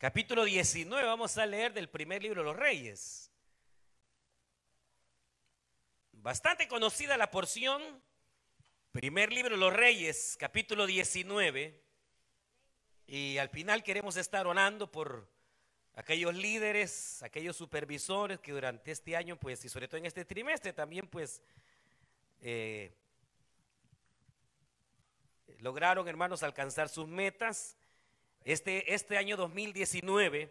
capítulo 19, vamos a leer del primer libro de los Reyes. Bastante conocida la porción, primer libro de los Reyes, capítulo 19. Y al final queremos estar orando por aquellos líderes, aquellos supervisores que durante este año, pues, y sobre todo en este trimestre también, pues, eh, lograron, hermanos, alcanzar sus metas. Este, este año 2019,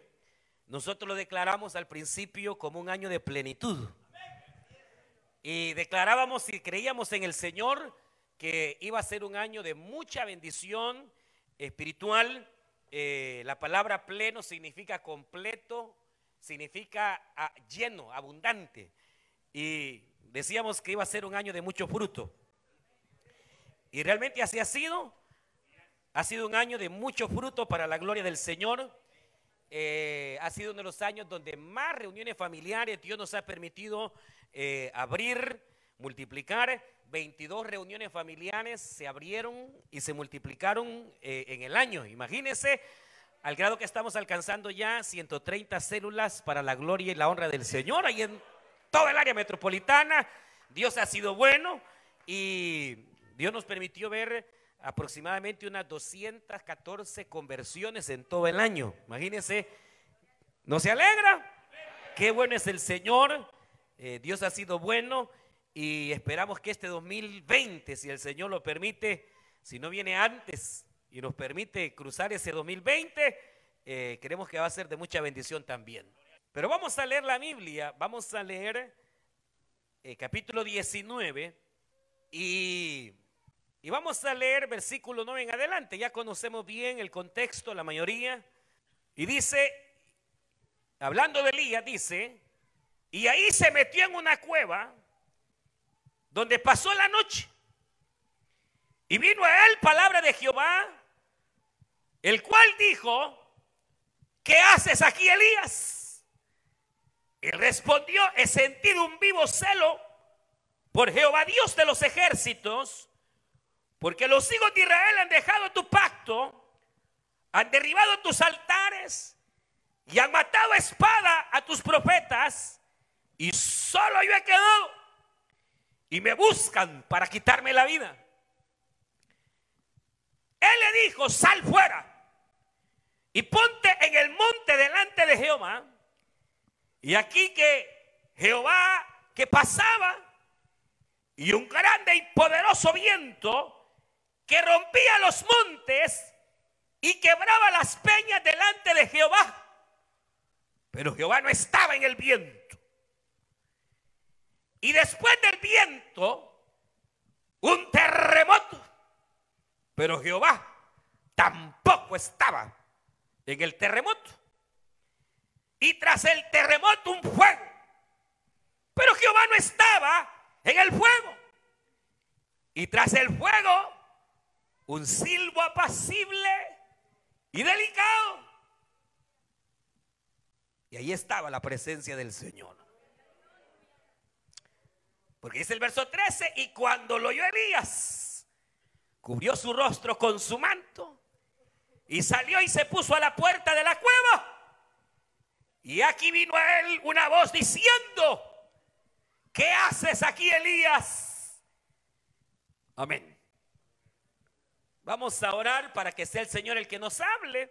nosotros lo declaramos al principio como un año de plenitud. Y declarábamos y creíamos en el Señor que iba a ser un año de mucha bendición espiritual. Eh, la palabra pleno significa completo, significa ah, lleno, abundante. Y decíamos que iba a ser un año de mucho fruto. Y realmente así ha sido. Ha sido un año de mucho fruto para la gloria del Señor. Eh, ha sido uno de los años donde más reuniones familiares Dios nos ha permitido eh, abrir, multiplicar. 22 reuniones familiares se abrieron y se multiplicaron eh, en el año. Imagínense al grado que estamos alcanzando ya 130 células para la gloria y la honra del Señor ahí en toda el área metropolitana. Dios ha sido bueno y Dios nos permitió ver aproximadamente unas 214 conversiones en todo el año. Imagínense, ¿no se alegra? Qué bueno es el Señor. Eh, Dios ha sido bueno y esperamos que este 2020, si el Señor lo permite, si no viene antes y nos permite cruzar ese 2020, eh, queremos que va a ser de mucha bendición también. Pero vamos a leer la Biblia, vamos a leer eh, capítulo 19 y, y vamos a leer versículo 9 en adelante. Ya conocemos bien el contexto, la mayoría. Y dice, hablando de Elías, dice, y ahí se metió en una cueva donde pasó la noche. Y vino a él palabra de Jehová, el cual dijo, ¿qué haces aquí, Elías? Y respondió, he sentido un vivo celo por Jehová Dios de los ejércitos, porque los hijos de Israel han dejado tu pacto, han derribado tus altares y han matado a espada a tus profetas, y solo yo he quedado y me buscan para quitarme la vida. Él le dijo, sal fuera y ponte en el monte delante de Jehová. Y aquí que Jehová que pasaba y un grande y poderoso viento que rompía los montes y quebraba las peñas delante de Jehová. Pero Jehová no estaba en el viento. Y después del viento, un terremoto. Pero Jehová tampoco estaba en el terremoto. Y tras el terremoto un fuego. Pero Jehová no estaba en el fuego. Y tras el fuego un silbo apacible y delicado. Y ahí estaba la presencia del Señor. Porque dice el verso 13, y cuando lo oyó Elías, cubrió su rostro con su manto y salió y se puso a la puerta de la cueva. Y aquí vino a él una voz diciendo, ¿qué haces aquí, Elías? Amén. Vamos a orar para que sea el Señor el que nos hable.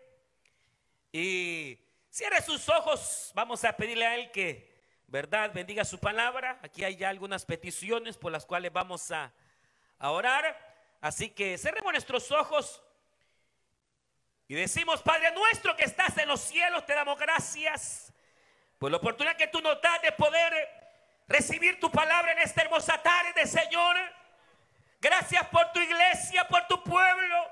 Y cierre sus ojos, vamos a pedirle a Él que ¿verdad? Bendiga su palabra. Aquí hay ya algunas peticiones por las cuales vamos a, orar. Así que cerremos nuestros ojos y decimos, Padre nuestro que estás en los cielos, te damos gracias por la oportunidad que tú nos das de poder recibir tu palabra en esta hermosa tarde, Señor. Gracias por tu iglesia, por tu pueblo,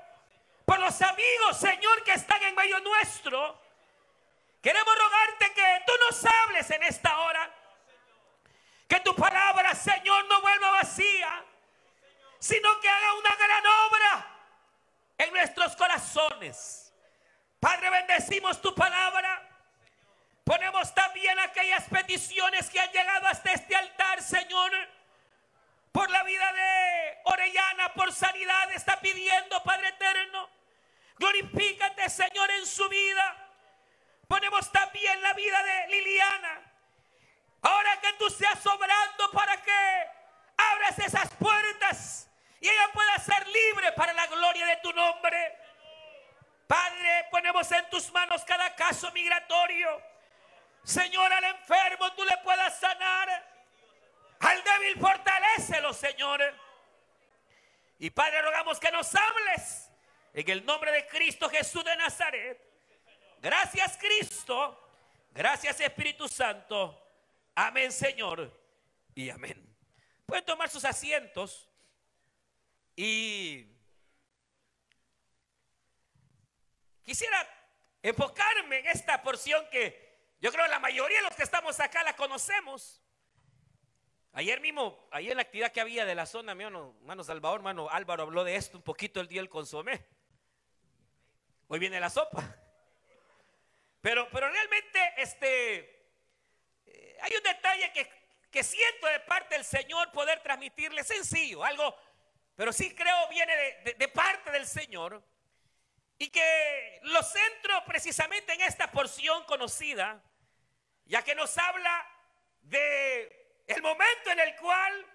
por los amigos, Señor, que están en medio nuestro. Queremos rogarte que tú nos hables en esta hora. Que tu palabra, Señor, no vuelva vacía, sino que haga una gran obra en nuestros corazones. Padre, bendecimos tu palabra. Ponemos también aquellas peticiones que han llegado hasta este altar, Señor. Por la vida de Orellana, por sanidad, está pidiendo, Padre eterno. Glorifícate, Señor, en su vida Ponemos también la vida de Liliana. Ahora que tú seas sobrando para que abras esas puertas y ella pueda ser libre para la gloria de tu nombre. Padre, ponemos en tus manos cada caso migratorio. Señor, al enfermo tú le puedas sanar. Al débil fortalecelo, Señor. Y Padre, rogamos que nos hables en el nombre de Cristo Jesús de Nazaret. Gracias, Cristo. Gracias, Espíritu Santo. Amén, Señor. Y amén. Pueden tomar sus asientos y quisiera enfocarme en esta porción que yo creo la mayoría de los que estamos acá la conocemos. Ayer mismo, ayer la actividad que había de la zona, mi hermano, Salvador, hermano Álvaro habló de esto un poquito el día del consomé. Hoy viene la sopa. Pero, pero realmente, este, eh, hay un detalle que, que siento de parte del Señor poder transmitirle sencillo, algo, pero sí creo viene de, de parte del Señor. Y que lo centro precisamente en esta porción conocida, ya que nos habla de el momento en el cual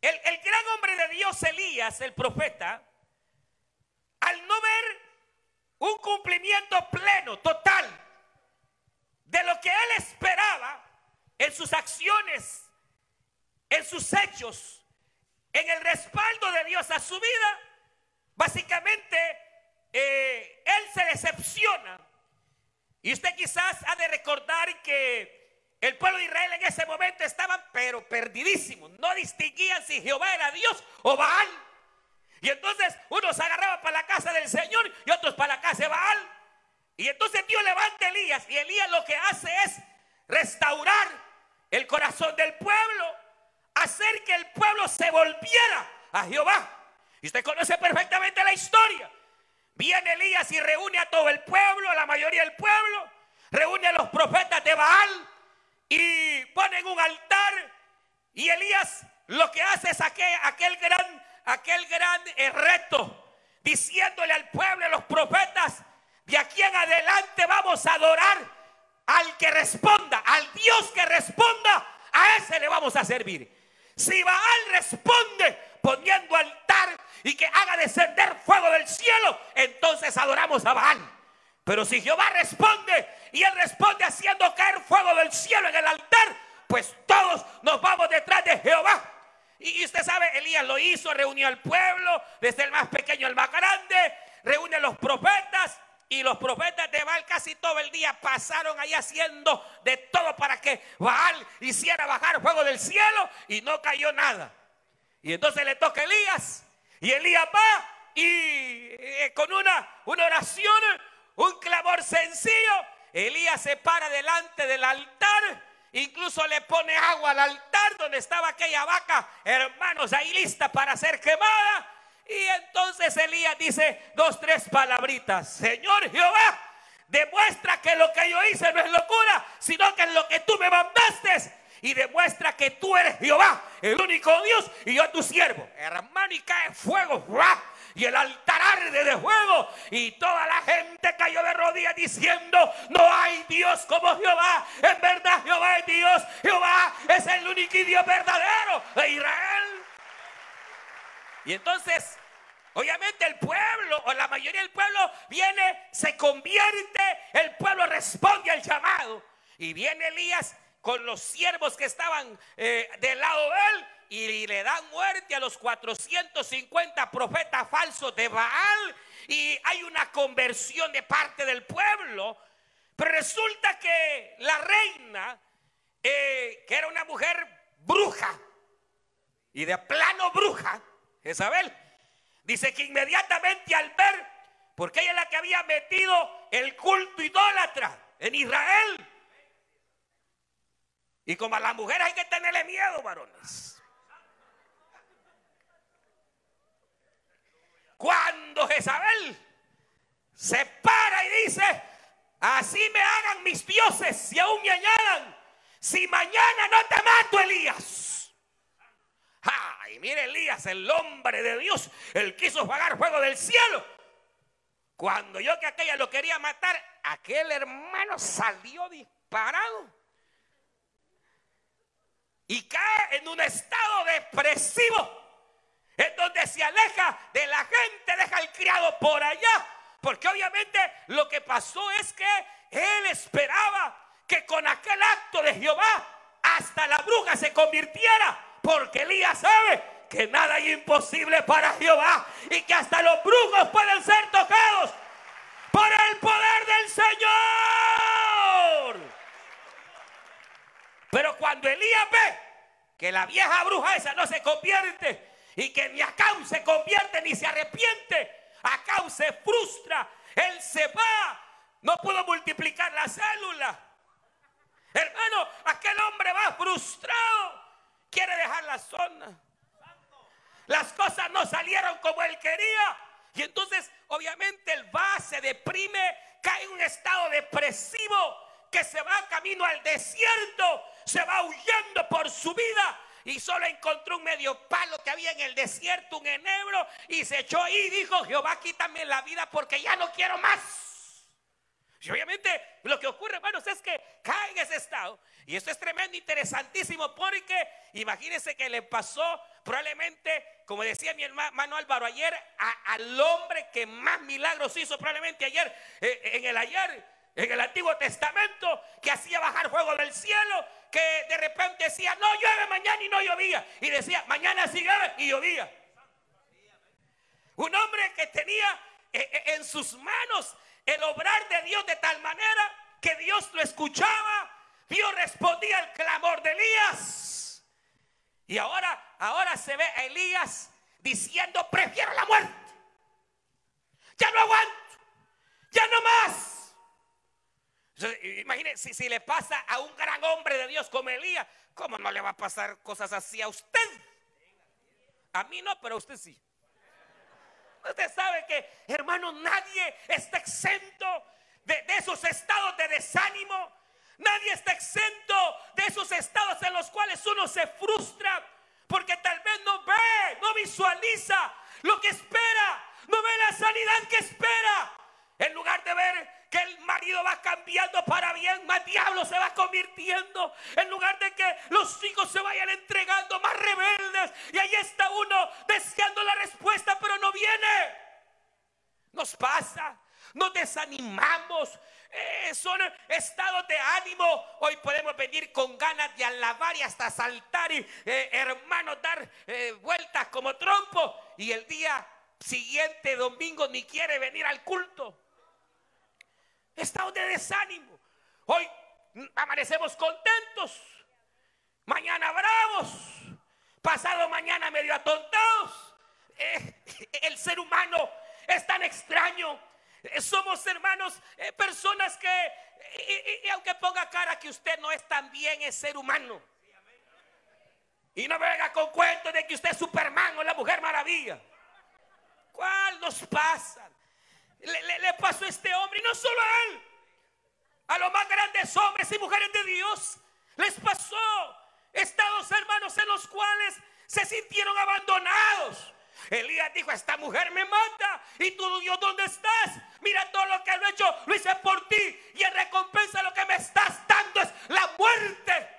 el, gran hombre de Dios, Elías, el profeta, al no ver un cumplimiento pleno, total, de lo que él esperaba en sus acciones, en sus hechos, en el respaldo de Dios a su vida, básicamente eh, él se decepciona. Y usted quizás ha de recordar que el pueblo de Israel en ese momento estaban pero perdidísimos. No distinguían si Jehová era Dios o Baal. Y entonces unos agarraban para la casa del Señor y otros para la casa de Baal. Y entonces Dios levanta a Elías y Elías lo que hace es restaurar el corazón del pueblo, hacer que el pueblo se volviera a Jehová. Y usted conoce perfectamente la historia. Viene Elías y reúne a todo el pueblo, a la mayoría del pueblo, reúne a los profetas de Baal, y ponen un altar y Elías lo que hace es aquel, aquel gran, aquel gran eh, reto, diciéndole al pueblo, a los profetas, de aquí en adelante vamos a adorar al que responda, al Dios que responda, a ese le vamos a servir. Si Baal responde poniendo altar y que haga descender fuego del cielo, entonces adoramos a Baal. Pero si Jehová responde y él responde haciendo caer fuego del cielo en el altar, pues todos nos vamos detrás de Jehová. Y usted sabe, Elías lo hizo, reunió al pueblo, desde el más pequeño al más grande, reúne a los profetas. Y los profetas de Baal casi todo el día pasaron ahí haciendo de todo para que Baal hiciera bajar fuego del cielo y no cayó nada. Y entonces le toca a Elías. Y Elías va y eh, con una, una oración un clamor sencillo. Elías se para delante del altar, incluso le pone agua al altar donde estaba aquella vaca, hermanos, ahí lista para ser quemada. Y entonces Elías dice dos, tres palabritas. Señor Jehová, demuestra que lo que yo hice no es locura, sino que es lo que tú me mandaste. Y demuestra que tú eres Jehová, el único Dios, y yo tu siervo. Hermano, y cae fuego y el altar arde de fuego y toda la gente cayó de rodillas diciendo, no hay Dios como Jehová, en verdad Jehová es Dios, Jehová es el único Dios verdadero de Israel. Y entonces, obviamente el pueblo o la mayoría del pueblo viene, se convierte, el pueblo responde al llamado y viene Elías con los siervos que estaban eh, del lado de él y le dan muerte a los 450 profetas falsos de Baal y hay una conversión de parte del pueblo. Pero resulta que la reina, eh, que era una mujer bruja y de plano bruja, Isabel, dice que inmediatamente al ver, porque ella es la que había metido el culto idólatra en Israel, y como a las mujeres hay que tenerle miedo, varones. Cuando Jezabel se para y dice, así me hagan mis dioses y aún me añadan, si mañana no te mato, Elías. Ay, mire Elías, el hombre de Dios, él quiso pagar fuego del cielo. Cuando yo que aquella lo quería matar, aquel hermano salió disparado. Y cae en un estado depresivo. En donde se aleja de la gente, deja al criado por allá. Porque obviamente lo que pasó es que él esperaba que con aquel acto de Jehová hasta la bruja se convirtiera. Porque Elías sabe que nada es imposible para Jehová y que hasta los brujos pueden ser tocados por el poder del Señor. Pero cuando Elías ve que la vieja bruja esa no se convierte y que ni Acá se convierte ni se arrepiente, Acá se frustra, él se va, no pudo multiplicar la célula. Hermano, aquel hombre va frustrado, quiere dejar la zona. Las cosas no salieron como él quería. Y entonces, obviamente, el va, se deprime, cae en un estado depresivo, que se va camino al desierto, se va huyendo por su vida. Y solo encontró un medio palo que había en el desierto, un enebro, y se echó ahí y dijo, Jehová, quítame la vida porque ya no quiero más. Y obviamente lo que ocurre, hermanos, es que cae en ese estado. Y esto es tremendo, interesantísimo, porque imagínense que le pasó probablemente, como decía mi hermano Álvaro ayer, al hombre que más milagros hizo probablemente ayer, eh, en el ayer, en el Antiguo Testamento, que hacía bajar fuego del cielo, que de repente decía, no llueve mañana y no llovía. Y decía, mañana sí llueve y llovía. Un hombre que tenía eh, eh, en sus manos el obrar de Dios de tal manera que Dios lo escuchaba, Dios respondía al clamor de Elías. Y ahora, ahora se ve a Elías diciendo, prefiero la muerte. Ya no aguanto, ya no más. Imagínense si, le pasa a un gran hombre de Dios como Elías, ¿cómo no le va a pasar cosas así a usted? A mí no, pero a usted sí. Usted sabe que, hermano, nadie está exento de, esos estados de desánimo. Nadie está exento de esos estados en los cuales uno se frustra porque tal vez no ve, no visualiza lo que espera, no ve la sanidad que espera. En lugar de ver que el marido va cambiando para bien, más diablo se va convirtiendo. En lugar de que los hijos se vayan entregando más rebeldes. Y ahí está uno deseando la respuesta, pero no viene. Nos pasa, nos desanimamos. Eh, son estados de ánimo. Hoy podemos venir con ganas de alabar y hasta saltar y eh, hermanos dar eh, vueltas como trompo. Y el día siguiente, domingo, ni quiere venir al culto. Estado de desánimo. Hoy amanecemos contentos. Mañana bravos. Pasado mañana medio atontados. Eh, el ser humano es tan extraño. Eh, somos hermanos, eh, personas que, y, aunque ponga cara que usted no es tan bien, es ser humano. Y no venga con cuentos de que usted es Superman o la Mujer Maravilla. ¿Cuál nos pasa? Le, pasó a este hombre y no solo a él, a los más grandes hombres y mujeres de Dios les pasó estados hermanos en los cuales se sintieron abandonados. Elías dijo, esta mujer me mata y tú Dios, ¿dónde estás? Mira todo lo que he hecho, lo hice por ti y en recompensa lo que me estás dando es la muerte.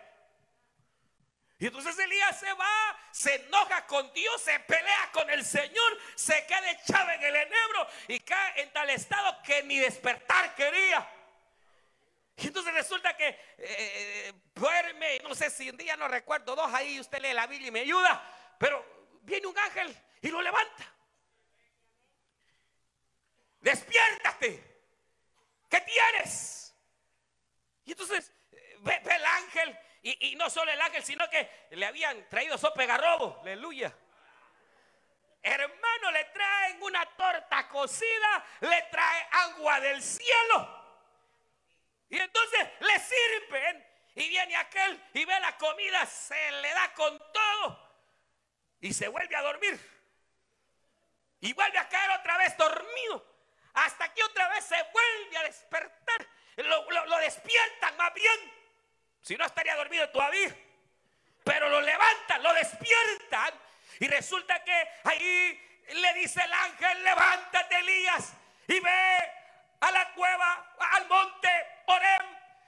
Y entonces Elías se va, se enoja con Dios, se pelea con el Señor, se queda echado en el enebro y cae en tal estado que ni despertar quería. Y entonces resulta que eh, eh, duerme, no sé si un día no recuerdo, dos ahí, usted lee la Biblia y me ayuda, pero viene un ángel y lo levanta. Despiértate. ¿Qué tienes? Y entonces eh, ve el ángel y, no solo el ángel, sino que le habían traído sopa garrobo. Aleluya. Hermano, le traen una torta cocida, le trae agua del cielo. Y entonces le sirven. Y viene aquel y ve la comida, se le da con todo. Y se vuelve a dormir. Y vuelve a caer otra vez dormido. Hasta que otra vez se vuelve a despertar. lo despiertan más bien. Si no estaría dormido todavía. Pero lo levantan, lo despiertan. Y resulta que ahí le dice el ángel, levántate Elías. y ve a la cueva, al monte Orem,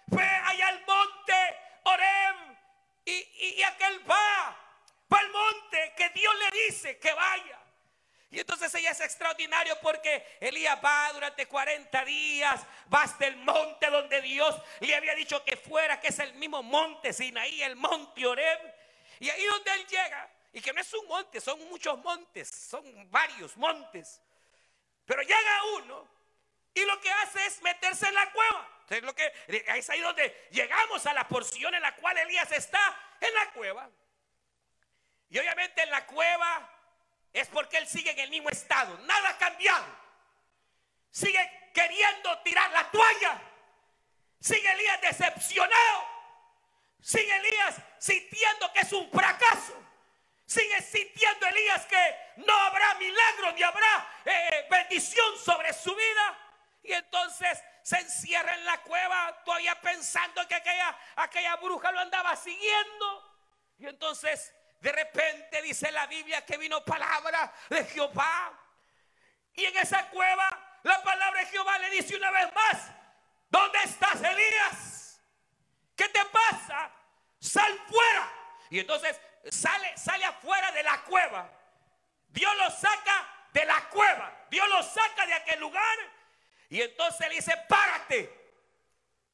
ve allá al monte Orem y, y aquel va, va al monte que Dios le dice que vaya. Y entonces ella es extraordinario porque Elías va durante 40 días, va hasta el monte donde Dios le había dicho que fuera, que es el mismo monte Sinaí, el monte Oreb. Y ahí donde él llega, y que no es un monte, son muchos montes, son varios montes. Pero llega uno y lo que hace es meterse en la cueva. Entonces lo que, es ahí donde llegamos a la porción en la cual Elías está en la cueva. Y obviamente en la cueva es porque él sigue en el mismo estado. Nada ha cambiado. Sigue queriendo tirar la toalla. Sigue Elías decepcionado. Sigue Elías sintiendo que es un fracaso. Sigue sintiendo Elías que no habrá milagro ni habrá eh, bendición sobre su vida. Y entonces se encierra en la cueva todavía pensando que aquella, aquella bruja lo andaba siguiendo. Y entonces de repente dice la Biblia que vino palabra de Jehová. Y en esa cueva la palabra de Jehová le dice una vez más, ¿dónde estás Elías? ¿Qué te pasa? Sal fuera. Y entonces sale, sale afuera de la cueva. Dios lo saca de la cueva. Dios lo saca de aquel lugar. Y entonces le dice, párate.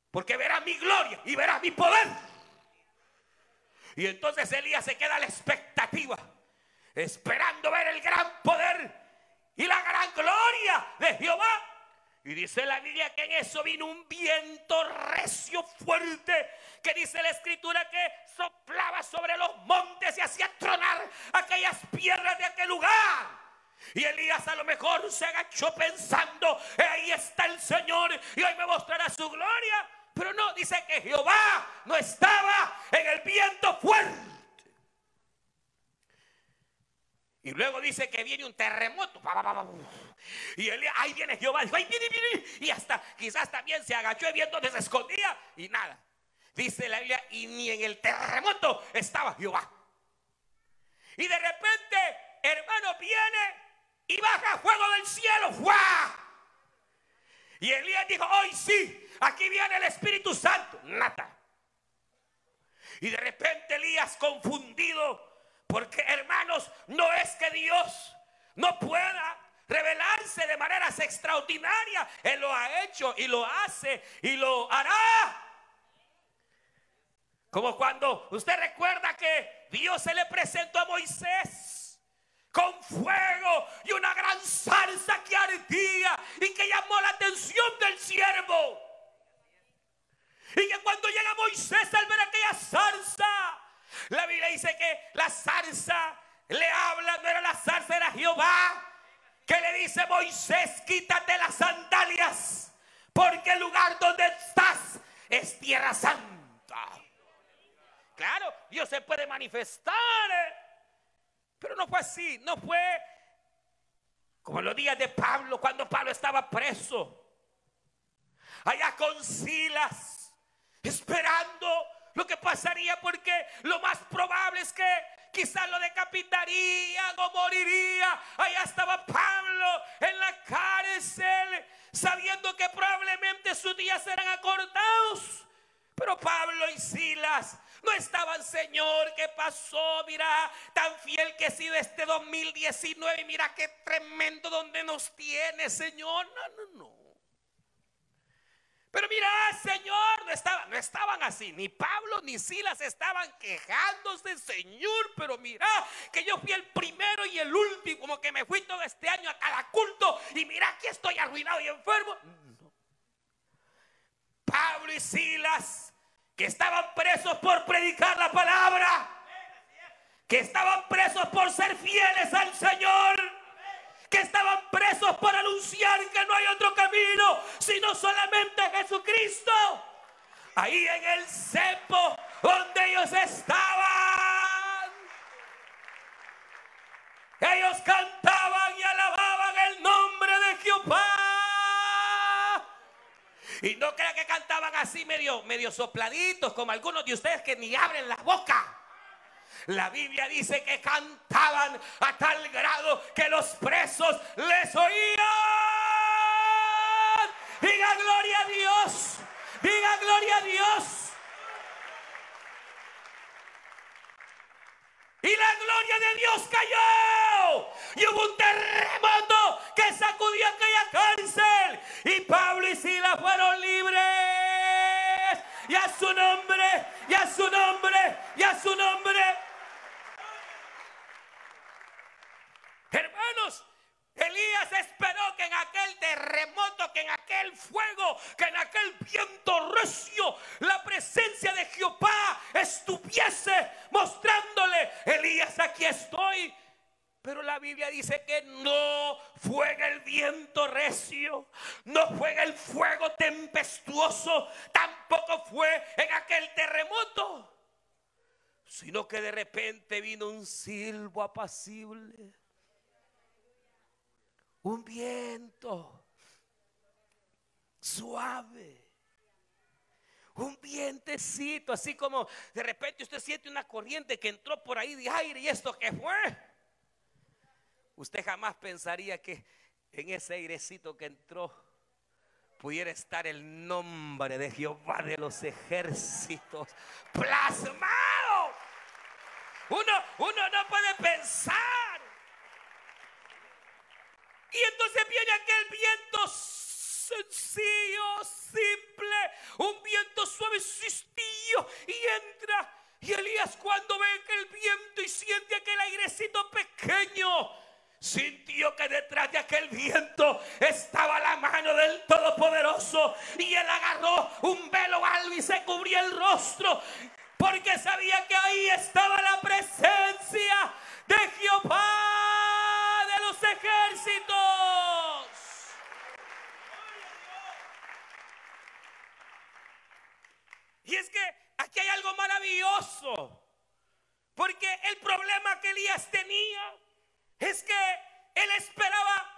Porque verás mi gloria y verás mi poder. Y entonces Elías se queda a la expectativa, esperando ver el gran poder y la gran gloria de Jehová. Y dice la Biblia que en eso vino un viento recio fuerte, que dice la escritura que soplaba sobre los montes y hacía tronar aquellas piedras de aquel lugar. Y Elías a lo mejor se agachó pensando, ahí está el Señor y hoy me mostrará su gloria. Pero no, dice que Jehová no estaba en el viento fuerte. Y luego dice que viene un terremoto. Y él, ahí viene Jehová. Dijo, viene, viene. Y hasta quizás también se agachó y viendo donde se escondía. Y nada. Dice la Biblia, y ni en el terremoto estaba Jehová. Y de repente, hermano, viene y baja fuego del cielo. ¡Fua! Y Elías dijo, hoy sí, aquí viene el Espíritu Santo. Nada. Y de repente Elías confundido, porque hermanos, no es que Dios no pueda revelarse de maneras extraordinarias. Él lo ha hecho y lo hace y lo hará. Como cuando usted recuerda que Dios se le presentó a Moisés con fuego y una gran salsa que ardía y que llamó la atención del siervo. Y que cuando llega Moisés al ver aquella salsa, la Biblia dice que la salsa le habla, no era la salsa, era Jehová, que le dice Moisés, quítate las sandalias, porque el lugar donde estás es tierra santa. Claro, Dios se puede manifestar. Pero no fue así, no fue como los días de Pablo, cuando Pablo estaba preso. Allá con Silas, esperando lo que pasaría, porque lo más probable es que quizás lo decapitarían o moriría. Allá estaba Pablo en la cárcel, sabiendo que probablemente sus días serán acortados. Pero Pablo y Silas no estaban, Señor, ¿qué pasó? Mira, tan fiel que he sido este 2019 y mira qué tremendo donde nos tiene, Señor. No, no, no. Pero mira, Señor, no estaban, no estaban así. Ni Pablo ni Silas estaban quejándose, Señor. Pero mira, que yo fui el primero y el último, como que me fui todo este año a cada culto. Y mira que estoy arruinado y enfermo. Pablo y Silas que estaban presos por predicar la palabra, que estaban presos por ser fieles al Señor, que estaban presos por anunciar que no hay otro camino sino solamente Jesucristo. Ahí en el cepo donde ellos estaban, ellos cantaban y alababan el nombre de Jehová. Y no crea que cantaban así medio, medio sopladitos, como algunos de ustedes que ni abren la boca. La Biblia dice que cantaban a tal grado que los presos les oían. Diga gloria a Dios. Diga gloria a Dios. y la gloria de Dios cayó. Y hubo un terremoto que sacudió aquella cárcel. Y Pablo y Sila fueron libres. Y a su nombre apacible un viento suave. Un vientecito, así como de repente usted siente una corriente que entró por ahí de aire y esto que fue. Usted jamás pensaría que en ese airecito que entró pudiera estar el nombre de Jehová de los ejércitos plasmado. Uno, uno no puede pensar y entonces viene aquel viento sencillo, simple, un viento suavecillo y entra. Y Elías cuando ve aquel viento y siente aquel airecito pequeño, sintió que detrás de aquel viento estaba la mano del Todopoderoso. Y él agarró un velo algo y se cubría el rostro. Porque sabía que ahí estaba la presencia Y es que aquí hay algo maravilloso. Porque el problema que Elías tenía es que él esperaba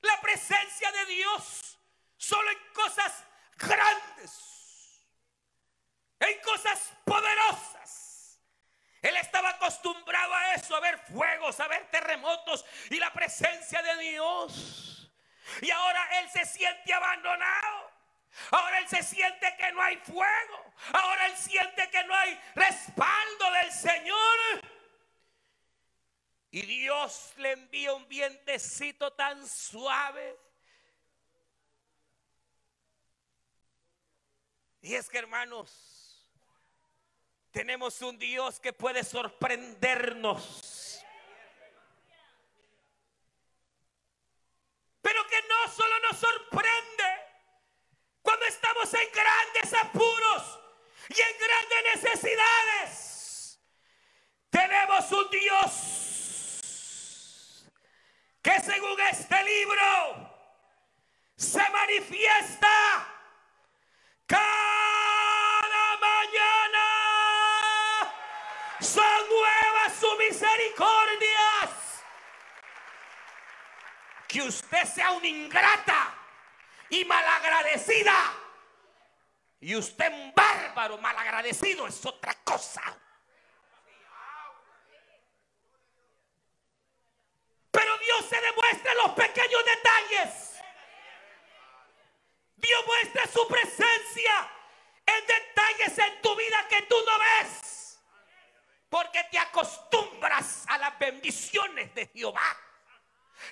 la presencia de Dios solo en cosas grandes, en cosas poderosas. Él estaba acostumbrado a eso, a ver fuegos, a ver terremotos y la presencia de Dios. Y ahora él se siente abandonado. Ahora él se siente que no hay fuego. Ahora él siente que no hay respaldo del Señor. Y Dios le envía un vientecito tan suave. Y es que hermanos, tenemos un Dios que puede sorprendernos. Pero que no solo nos sorprende cuando estamos en grandes apuros y en grandes necesidades. Tenemos un Dios que según este libro se manifiesta cada son nuevas sus misericordias. Que usted sea una ingrata y malagradecida. Y usted un bárbaro malagradecido es otra cosa. Pero Dios se demuestra en los pequeños detalles. Dios muestra su presencia en detalles en tu vida que tú no ves. Porque te acostumbras a las bendiciones de Jehová.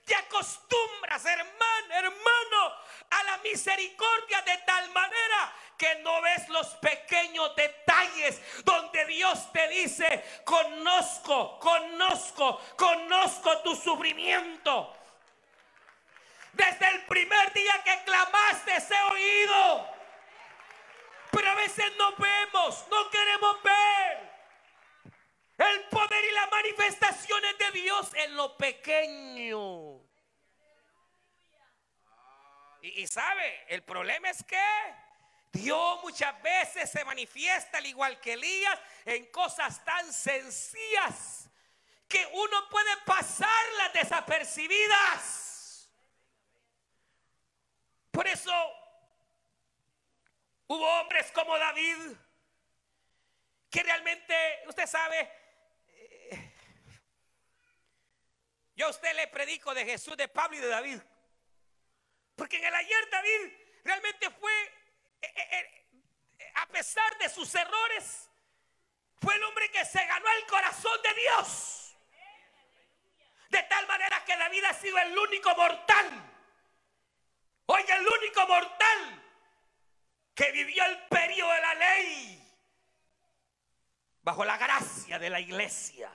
Te acostumbras, hermano, hermano, a la misericordia de tal manera que no ves los pequeños detalles donde Dios te dice, conozco, conozco, conozco tu sufrimiento. Desde el primer día que clamaste he oído. Pero a veces no vemos, no queremos ver. El poder y las manifestaciones de Dios en lo pequeño. Y, sabe, el problema es que Dios muchas veces se manifiesta al igual que Elías en cosas tan sencillas que uno puede pasarlas desapercibidas. Por eso hubo hombres como David que realmente, usted sabe, Yo a usted le predico de Jesús, de Pablo y de David. Porque en el ayer David realmente fue, eh, eh, eh, a pesar de sus errores, fue el hombre que se ganó el corazón de Dios. De tal manera que David ha sido el único mortal. Oiga, el único mortal que vivió el periodo de la ley bajo la gracia de la iglesia.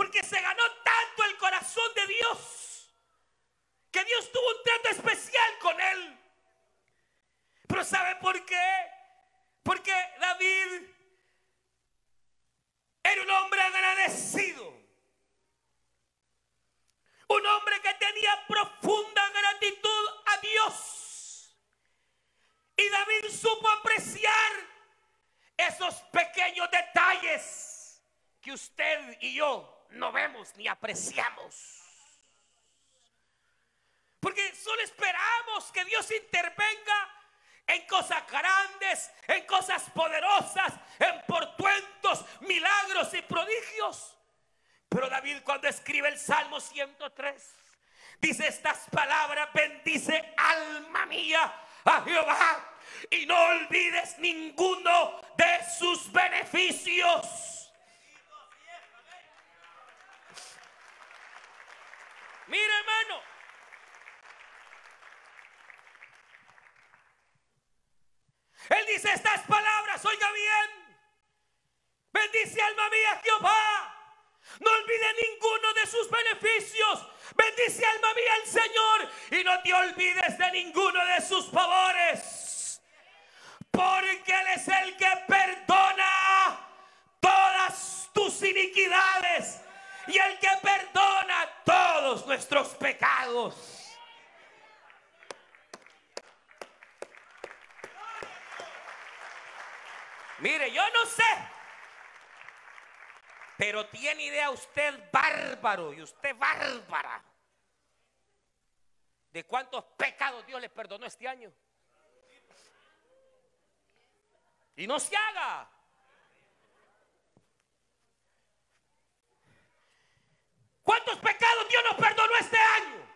Porque se ganó tanto el corazón de Dios que Dios tuvo un trato especial con él. Pero ¿sabe por qué? Porque David era un hombre agradecido. Un hombre que tenía profunda gratitud a Dios. Y David supo apreciar esos pequeños detalles que usted y yo no vemos ni apreciamos. Porque solo esperamos que Dios intervenga en cosas grandes, en cosas poderosas, en portuentos, milagros y prodigios. Pero David cuando escribe el Salmo 103, dice estas palabras, bendice alma mía a Jehová y no olvides ninguno de sus beneficios. Mire hermano, Él dice estas palabras, oiga bien. Bendice alma mía Jehová. No olvide ninguno de sus beneficios. Bendice alma mía el Señor y no te olvides de ninguno de sus favores. Porque Él es el que perdona todas tus iniquidades y el que perdona todos nuestros pecados. Mire, yo no sé. Pero tiene idea usted bárbaro y usted bárbara de cuántos pecados Dios le perdonó este año. Y no se haga. ¿Cuántos pecados Dios nos perdonó este año?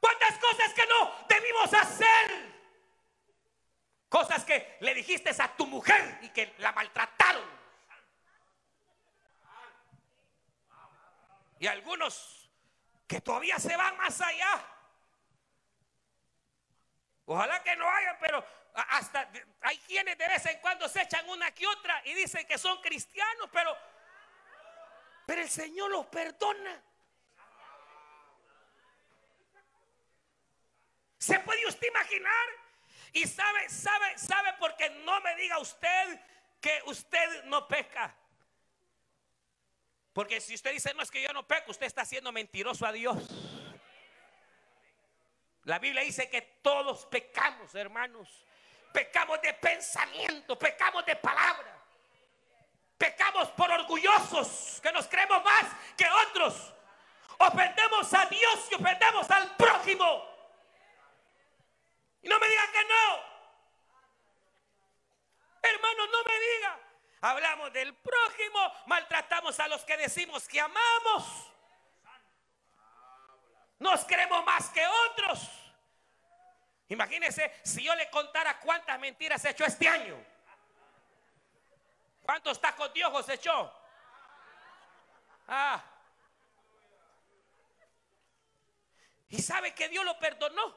¿Cuántas cosas que no debimos hacer? Cosas que le dijiste a tu mujer y que la maltrataron. Y algunos que todavía se van más allá. Ojalá que no haya, pero hasta hay quienes de vez en cuando se echan una que otra y dicen que son cristianos, pero pero el Señor los perdona. ¿Se puede usted imaginar y sabe, sabe, sabe, porque no me diga usted que usted no peca. Porque si usted dice, no es que yo no peco, usted está siendo mentiroso a Dios. La Biblia dice que todos pecamos, hermanos. Pecamos de pensamiento, pecamos de palabra. Pecamos por orgullosos, que nos creemos más que otros. Ofendemos a Dios y ofendemos al prójimo. Y no me digan que no. Hermano, no me diga. Hablamos del prójimo, maltratamos a los que decimos que amamos. Nos creemos más que otros. Imagínense si yo le contara cuántas mentiras he hecho este año. ¿Cuántos tacos de ojos echó? Ah. Y sabe que Dios lo perdonó.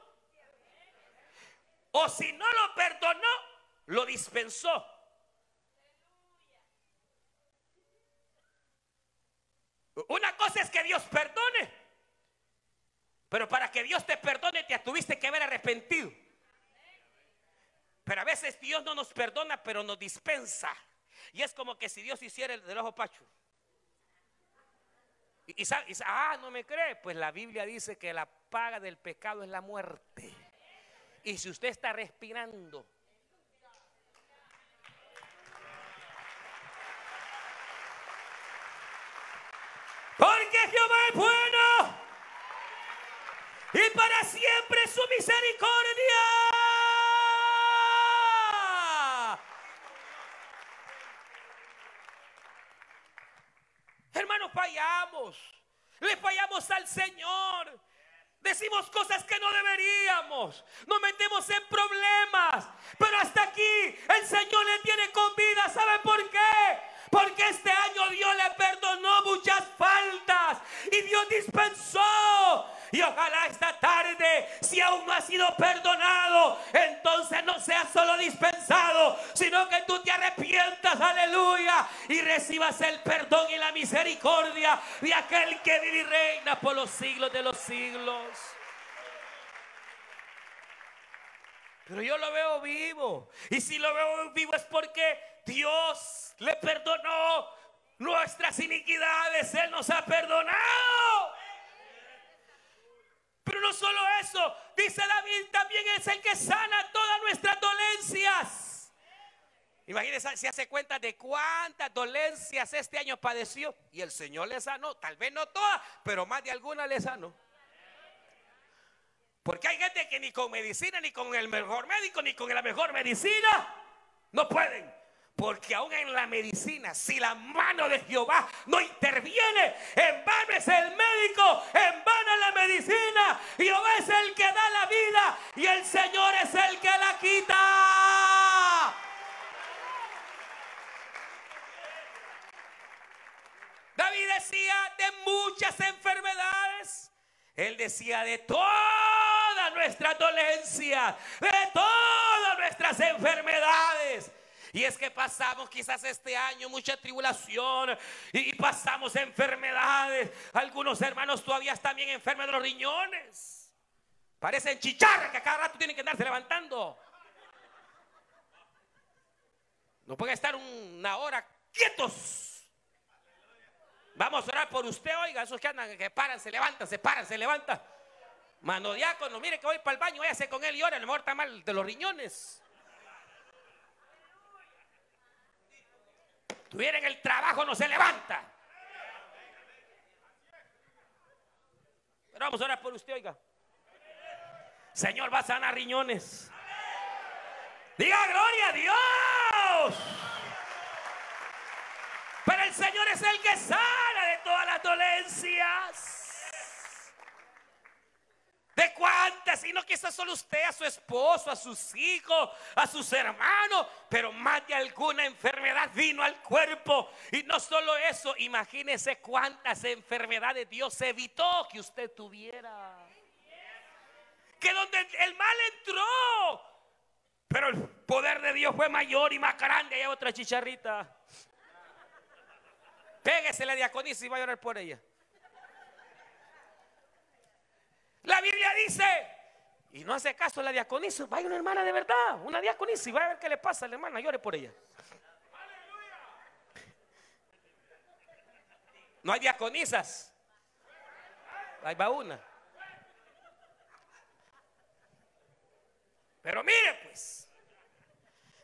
O si no lo perdonó, lo dispensó. Una cosa es que Dios perdone. Pero para que Dios te perdone te tuviste que haber arrepentido. Pero a veces Dios no nos perdona, pero nos dispensa. Y es como que si Dios hiciera el del ojo pacho. Y, y, ah, no me cree. Pues la Biblia dice que la paga del pecado es la muerte. Y si usted está respirando, porque Jehová es bueno y para siempre su misericordia. Fallamos. Le fallamos al Señor. Decimos cosas que no deberíamos. Nos metemos en problemas. Pero hasta aquí el Señor le tiene con vida. ¿Sabe por qué? Porque este año Dios le perdonó muchas faltas y Dios dispensó. Y ojalá esta tarde, si aún no ha sido perdonado, entonces no sea solo dispensado, sino que tú te arrepientas, aleluya, y recibas el perdón y la misericordia de aquel que vive y reina por los siglos de los siglos. Pero yo lo veo vivo. Y si lo veo vivo es porque Dios le perdonó nuestras iniquidades. Él nos ha perdonado. Pero no solo eso, dice David, también es el que sana todas nuestras dolencias. Imagínense si hace cuenta de cuántas dolencias este año padeció y el Señor le sanó, tal vez no todas, pero más de alguna le sanó. Porque hay gente que ni con medicina, ni con el mejor médico, ni con la mejor medicina, no pueden. Porque aún en la medicina, si la mano de Jehová no interviene, en vano es el médico, en vano la medicina. Jehová es el que da la vida y el Señor es el que la quita. David decía de muchas enfermedades. Él decía de todas nuestras dolencias, de todas nuestras enfermedades. Y es que pasamos quizás este año mucha tribulación y pasamos enfermedades. Algunos hermanos todavía están bien enfermos de los riñones. Parecen chicharras que a cada rato tienen que andarse levantando. No pueden estar una hora quietos. Vamos a orar por usted, oiga, esos que andan, que paran, se levantan, se paran, se levantan. Mano diácono, mire que voy para el baño, váyase con él y ora, a lo mejor está mal de los riñones. Tuviera en el trabajo, no se levanta. Pero vamos a orar por usted, oiga. Señor, va a sanar riñones. Diga gloria a Dios. Pero el Señor es el que sana de todas las dolencias. ¿De cuántas? Y no quizás solo usted, a su esposo, a sus hijos, a sus hermanos, pero más de alguna enfermedad vino al cuerpo. Y no solo eso, imagínese cuántas enfermedades Dios evitó que usted tuviera. Que donde el mal entró, pero el poder de Dios fue mayor y más grande. Hay otra chicharrita. Pégese la diaconisa y va a llorar por ella. La Biblia dice, y no hace caso la diaconisa, vaya una hermana de verdad, una diaconisa y va a ver qué le pasa a la hermana, llore por ella. No hay diaconisas. Ahí va una. Pero mire pues,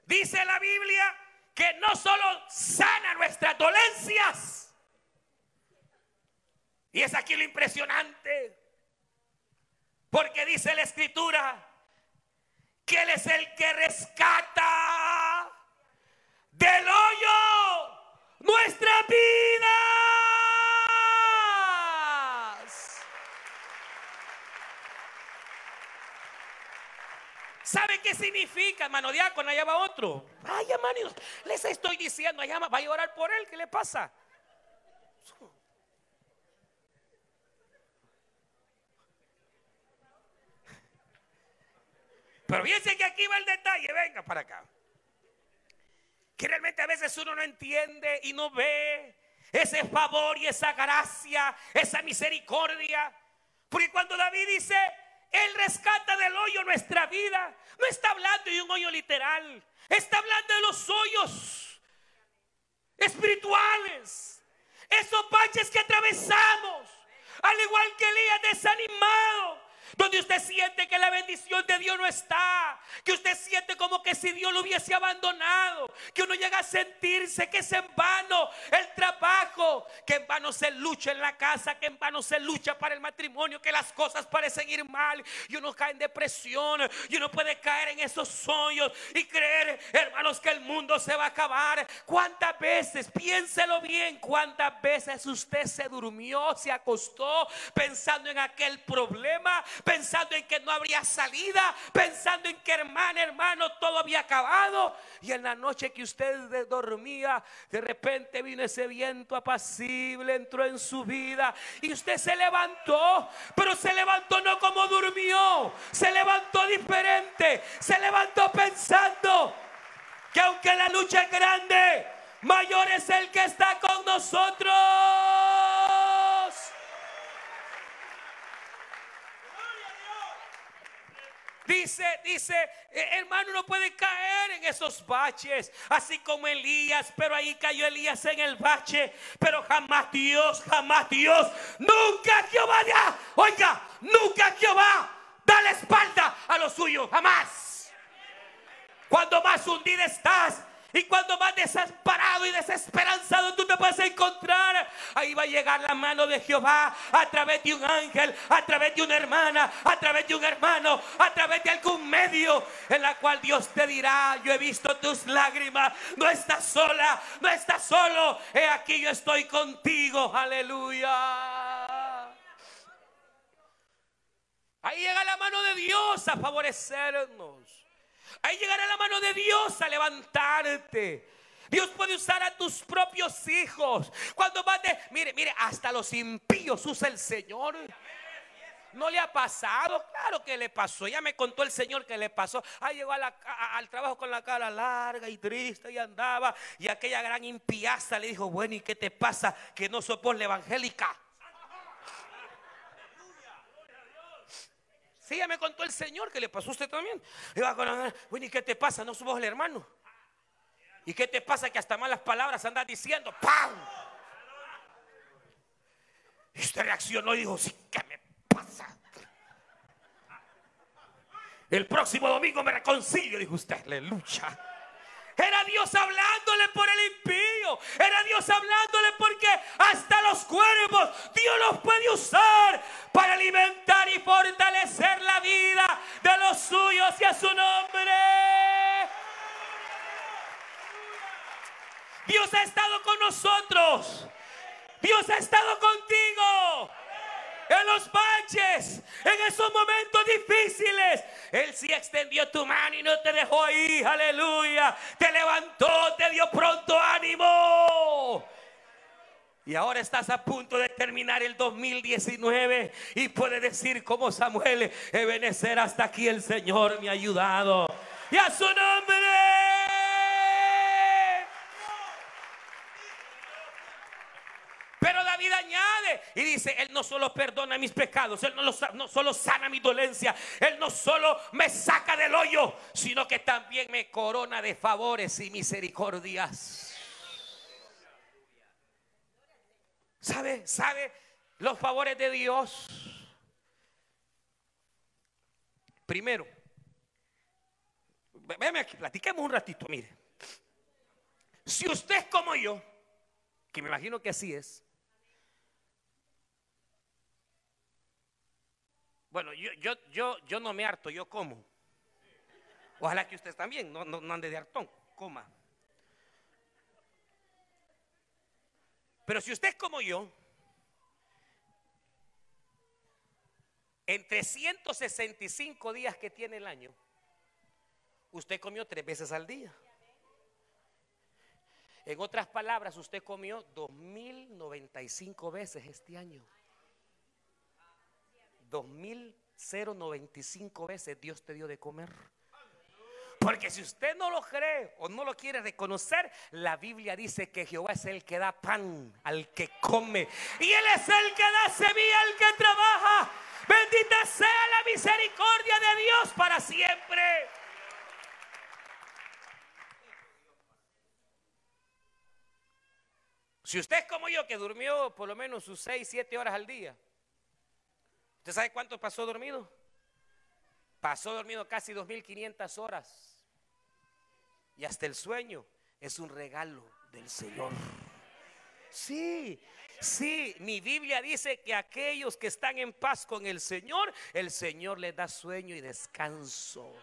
dice la Biblia que no solo sana nuestras dolencias. Y es aquí lo impresionante. Porque dice la escritura que Él es el que rescata del hoyo nuestra vida. ¿Sabe qué significa, hermano diácono? Allá va otro. Ay, hermanos, les estoy diciendo, allá va a orar por él. ¿Qué le pasa? Pero fíjense que aquí va el detalle, venga para acá. Que realmente a veces uno no entiende y no ve ese favor y esa gracia, esa misericordia. Porque cuando David dice, Él rescata del hoyo nuestra vida, no está hablando de un hoyo literal, está hablando de los hoyos espirituales, esos baches que atravesamos, al igual que Elías desanimado, donde usted siente que la bendición de Dios no está, que usted siente como que si Dios lo hubiese abandonado, que uno llega a sentirse que es en vano el trabajo, que en vano se lucha en la casa, que en vano se lucha para el matrimonio, que las cosas parecen ir mal y uno cae en depresión y uno puede caer en esos sueños y creer, hermanos, que el mundo se va a acabar. ¿Cuántas veces, piénselo bien, cuántas veces usted se durmió, se acostó pensando en aquel problema pensando en que no habría salida, pensando en que hermana, hermano, todo había acabado. Y en la noche que usted dormía, de repente vino ese viento apacible, entró en su vida y usted se levantó, pero se levantó no como durmió, se levantó diferente, se levantó pensando que aunque la lucha es grande, mayor es el que está con nosotros. Dice, dice, eh, hermano, no puede caer en esos baches, así como Elías, pero ahí cayó Elías en el bache, pero jamás Dios, jamás Dios, nunca Jehová, oiga, nunca Jehová da la espalda a lo suyo, jamás. Cuando más hundido estás, y cuando más desamparado y desesperanzado tú te puedes encontrar, ahí va a llegar la mano de Jehová a través de un ángel, a través de una hermana, a través de un hermano, a través de algún medio en la cual Dios te dirá, yo he visto tus lágrimas, no estás sola, no estás solo, he aquí yo estoy contigo, aleluya. Ahí llega la mano de Dios a favorecernos. Ahí llegará la mano de Dios a levantarte. Dios puede usar a tus propios hijos. Cuando van de, mire, mire, hasta los impíos usa el Señor. ¿No le ha pasado? Claro que le pasó. Ya me contó el Señor que le pasó. Ahí llegó al trabajo con la cara larga y triste y andaba. Y aquella gran impiaza le dijo, bueno, ¿y qué te pasa? Que no sos la evangélica. Sí, ya me contó el Señor que le pasó a usted también. bueno, ¿y qué te pasa? No somos el hermano. ¿Y qué te pasa que hasta malas palabras andas diciendo? ¡Pam! Y usted reaccionó y dijo, sí, ¿qué me pasa? El próximo domingo me reconcilio, dijo usted, aleluya. Era Dios hablándole por el impío. Era Dios hablándole porque hasta los cuervos Dios los puede usar para alimentar y fortalecer la vida de los suyos y a su nombre. Dios ha estado con nosotros. Dios ha estado contigo en los baches, en esos momentos difíciles. Él sí extendió tu mano y no te dejó ahí, aleluya. Te levantó, te dio pronto ánimo. Y ahora estás a punto de terminar el 2019 y puedes decir como Samuel, Ebenecer hasta aquí el Señor me ha ayudado. Y a su nombre. y dice, Él no solo perdona mis pecados, Él no, solo sana mi dolencia, Él no solo me saca del hoyo, sino que también me corona de favores y misericordias. ¿Sabe? ¿Sabe los favores de Dios? Primero, véame aquí, platiquemos un ratito, mire. Si usted es como yo, que me imagino que así es, Bueno, yo, yo, yo, yo no me harto, yo como. Ojalá que usted también, no, no, ande de hartón, coma. Pero si usted es como yo, en 365 días que tiene el año, usted comió tres veces al día. En otras palabras, usted comió 2095 veces este año. 2095 veces Dios te dio de comer. Porque si usted no lo cree o no lo quiere reconocer, la Biblia dice que Jehová es el que da pan al que come. Y Él es el que da semilla al que trabaja. Bendita sea la misericordia de Dios para siempre. Si usted es como yo, que durmió por lo menos sus 6, 7 horas al día, ¿Usted sabe cuánto pasó dormido? Pasó dormido casi 2.500 horas. Y hasta el sueño es un regalo del Señor. Sí, sí, mi Biblia dice que aquellos que están en paz con el Señor, el Señor les da sueño y descanso.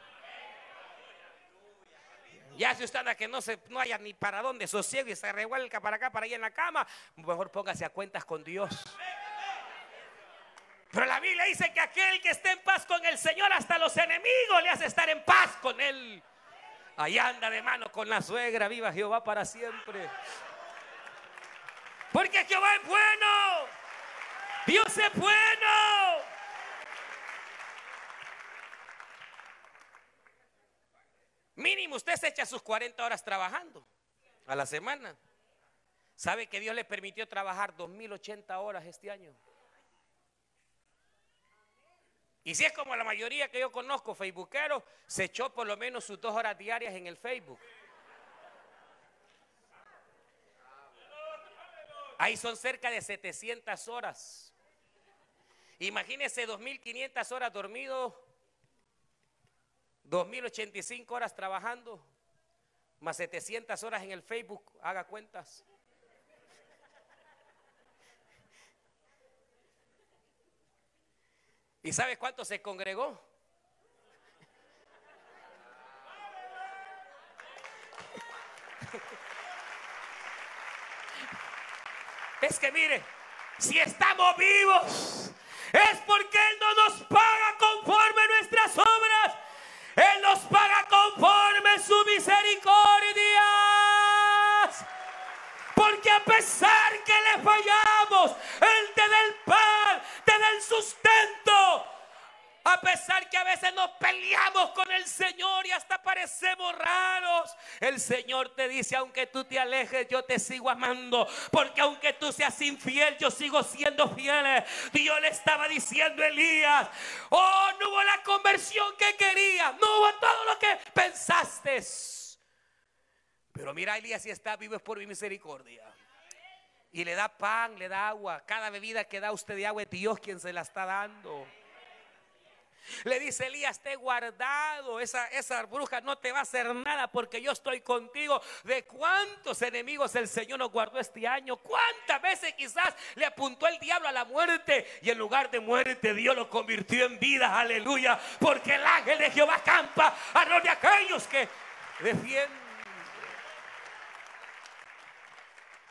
Ya si usted anda que no, se, no haya ni para dónde sosiego y se revuelca para acá, para allá en la cama, mejor póngase a cuentas con Dios. Pero la Biblia dice que aquel que esté en paz con el Señor, hasta los enemigos le hace estar en paz con Él. Ahí anda de mano con la suegra, viva Jehová para siempre. Porque Jehová es bueno. Dios es bueno. Mínimo usted se echa sus 40 horas trabajando a la semana. ¿Sabe que Dios le permitió trabajar 2080 horas este año? Y si es como la mayoría que yo conozco, facebookeros, se echó por lo menos sus dos horas diarias en el Facebook. Ahí son cerca de 700 horas. Imagínese 2.500 horas dormido, 2.085 horas trabajando, más 700 horas en el Facebook, haga cuentas. ¿Y sabe cuánto se congregó? Es que mire, si estamos vivos, es porque Él no nos paga conforme nuestras obras. Él nos paga conforme su misericordia. Porque a pesar que le fallamos, Él te da el pan, te da el sustento. A pesar que a veces nos peleamos con el Señor y hasta parecemos raros, el Señor te dice, aunque tú te alejes, yo te sigo amando. Porque aunque tú seas infiel, yo sigo siendo fiel. Dios le estaba diciendo a Elías, oh, no hubo la conversión que quería, no hubo todo lo que pensaste. Pero mira, Elías si está vivo es por mi misericordia. Y le da pan, le da agua. Cada bebida que da usted de agua es Dios quien se la está dando. Le dice Elías, te guardado, esa, esa bruja no te va a hacer nada porque yo estoy contigo. ¿De cuántos enemigos el Señor nos guardó este año? ¿Cuántas veces quizás le apuntó el diablo a la muerte y en lugar de muerte Dios lo convirtió en vida? Aleluya, porque el ángel de Jehová campa a los de aquellos que defienden.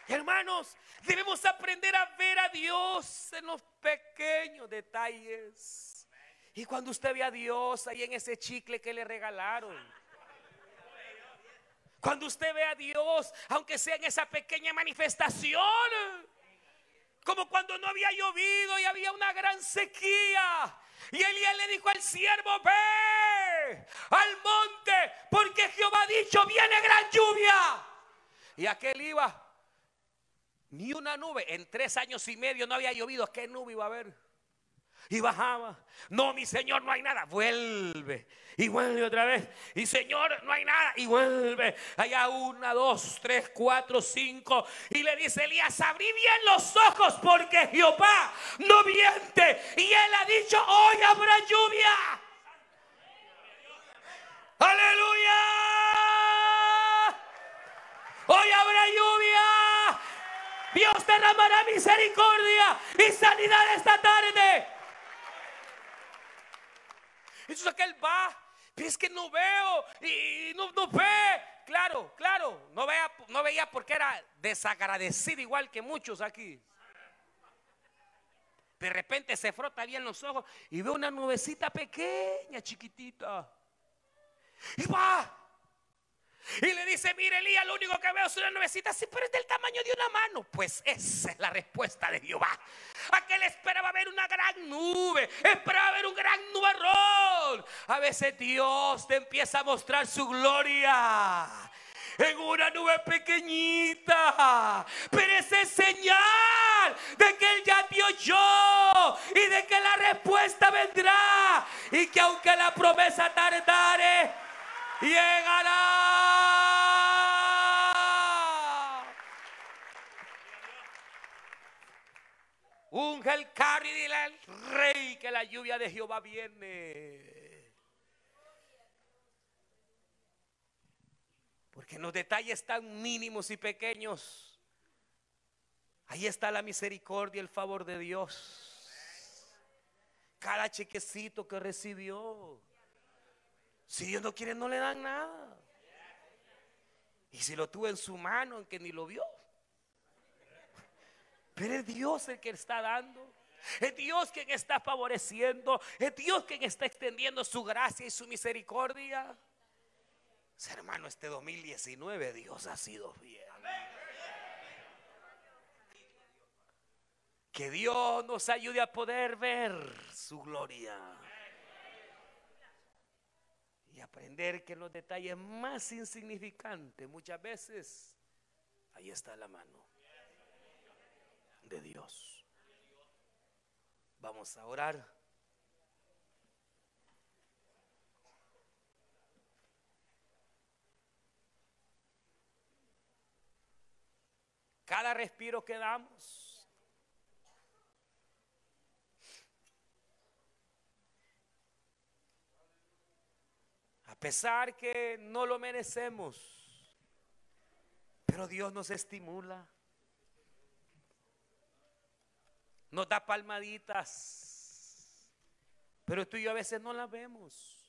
Hermanos, debemos aprender a ver a Dios en los pequeños detalles. Y cuando usted ve a Dios ahí en ese chicle que le regalaron. Cuando usted ve a Dios, aunque sea en esa pequeña manifestación. Como cuando no había llovido y había una gran sequía. Y Elías le dijo al siervo, ve al monte, porque Jehová ha dicho, viene gran lluvia. Y aquel iba, ni una nube, en tres años y medio no había llovido, ¿qué nube iba a haber? Y bajaba. No, mi Señor, no hay nada. Vuelve. Y vuelve otra vez. Y Señor, no hay nada. Y vuelve. Allá una, dos, tres, cuatro, cinco. Y le dice Elías, abrí bien los ojos porque Jehová no miente. Y él ha dicho, hoy habrá lluvia. Aleluya. Hoy habrá lluvia. Dios derramará misericordia y sanidad esta tarde. Entonces aquel va, pero es que no veo y no, no ve. Claro, claro, no, vea, no veía porque era desagradecido igual que muchos aquí. De repente se frota bien los ojos y ve una nubecita pequeña, chiquitita. Y va. Y le dice, mire Elías, lo único que veo es una nubecita así, pero es del tamaño de una mano. Pues esa es la respuesta de Jehová. Aquel esperaba ver una gran nube, esperaba ver un gran nubarrón. A veces Dios te empieza a mostrar su gloria en una nube pequeñita. Pero esa es señal de que Él ya te oyó y de que la respuesta vendrá. Y que aunque la promesa tardare, llegará. Unge el carro y dile al rey que la lluvia de Jehová viene. Porque en los detalles tan mínimos y pequeños, ahí está la misericordia, el favor de Dios. Cada chequecito que recibió. Si Dios no quiere, no le dan nada. Y si lo tuvo en su mano, en que ni lo vio. Pero es Dios el que está dando. Es Dios quien está favoreciendo. Es Dios quien está extendiendo su gracia y su misericordia. Hermano, este 2019 Dios ha sido fiel. Que Dios nos ayude a poder ver su gloria. Y aprender que los detalles más insignificantes muchas veces ahí está la mano de Dios. Vamos a orar. Cada respiro que damos. Pesar que no lo merecemos, pero Dios nos estimula. Nos da palmaditas, pero tú y yo a veces no las vemos.